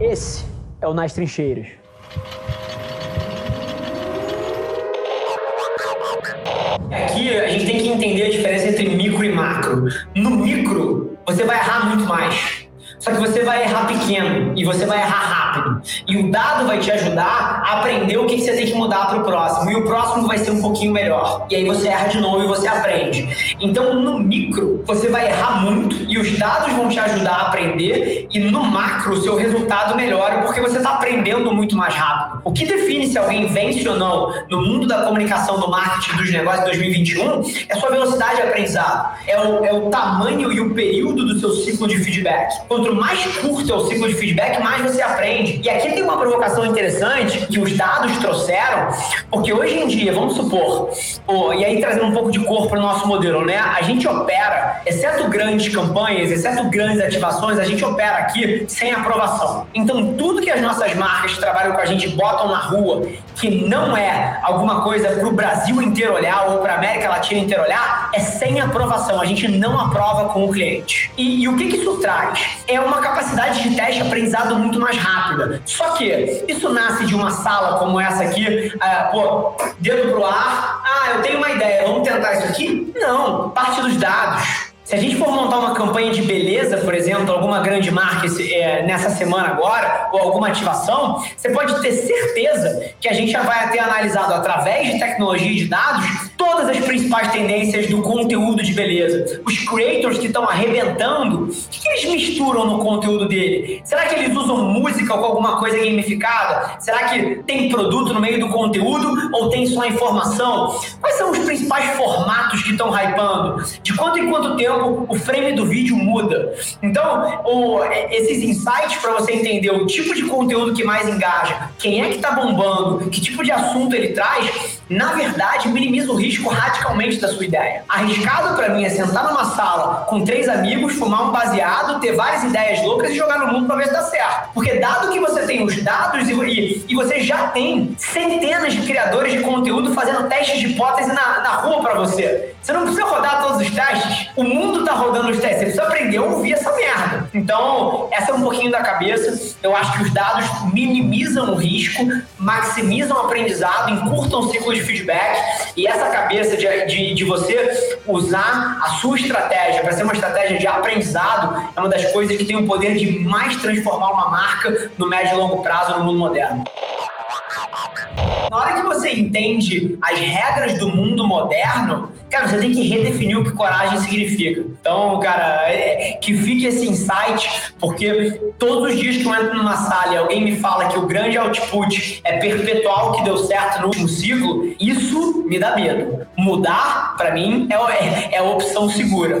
Esse é o Nas Trincheiras. Aqui a gente tem que entender a diferença entre micro e macro. No micro, você vai errar muito mais. Só que você vai errar pequeno e você vai errar rápido. E o dado vai te ajudar a aprender o que você tem que mudar para o próximo. E o próximo vai ser um pouquinho melhor. E aí você erra de novo e você aprende. Então, no micro, você vai errar muito e os dados vão te ajudar a aprender. E no macro, o seu resultado melhora porque você está aprendendo muito mais rápido. O que define se alguém vence ou não no mundo da comunicação, do marketing, dos negócios de 2021 é sua velocidade de aprendizado. É o, é o tamanho e o período do seu ciclo de feedback. Quanto quanto mais curto é o ciclo de feedback, mais você aprende. E aqui tem uma provocação interessante que os dados trouxeram, porque hoje em dia, vamos supor, oh, e aí trazendo um pouco de cor para o nosso modelo, né? A gente opera, exceto grandes campanhas, exceto grandes ativações, a gente opera aqui sem aprovação. Então, tudo que as nossas marcas que trabalham com a gente botam na rua, que não é alguma coisa para o Brasil inteiro olhar ou para a América Latina inteira olhar, é sem aprovação. A gente não aprova com o cliente. E, e o que, que isso traz? É uma capacidade de teste aprendizado muito mais rápida. Só que isso nasce de uma sala como essa aqui, uh, pô, dedo pro ar, ah, eu tenho uma ideia, vamos tentar isso aqui? Não, parte dos dados. Se a gente for montar uma campanha de beleza, por exemplo, alguma grande marca é, nessa semana agora, ou alguma ativação, você pode ter certeza que a gente já vai ter analisado através de tecnologia e de dados todas as principais tendências do conteúdo de beleza. Os creators que estão arrebentando, o que eles misturam no conteúdo dele? Será que eles usam música com alguma coisa gamificada? Será que tem produto no meio do conteúdo ou tem só informação? Quais são os principais formatos que estão hypando? De quanto em quanto tempo o frame do vídeo muda. Então, o, esses insights para você entender o tipo de conteúdo que mais engaja, quem é que está bombando, que tipo de assunto ele traz, na verdade, minimiza o risco radicalmente da sua ideia. Arriscado para mim é sentar numa sala com três amigos, fumar um baseado, ter várias ideias loucas e jogar no mundo para ver se dá certo. Porque dado que você tem os dados e, e, você já tem centenas de criadores de conteúdo fazendo testes de hipótese na, na rua para você. Você não precisa rodar todos os testes. O mundo tá rodando os testes. Você precisa aprender a ouvir essa merda. Então, essa é um pouquinho da cabeça. Eu acho que os dados minimizam o risco, maximizam o aprendizado, encurtam o ciclo de feedback. E essa cabeça de, de, de você usar a sua estratégia para ser uma estratégia de aprendizado é uma das coisas que tem o poder de mais transformar uma marca no médio e longo prazo no mundo moderno. Na hora que você entende as regras do mundo moderno, cara, você tem que redefinir o que coragem significa. Então, cara, é, que fique esse insight, porque todos os dias que eu entro numa sala e alguém me fala que o grande output é perpetuar o que deu certo no último ciclo, isso me dá medo. Mudar, para mim, é, é, é a opção segura.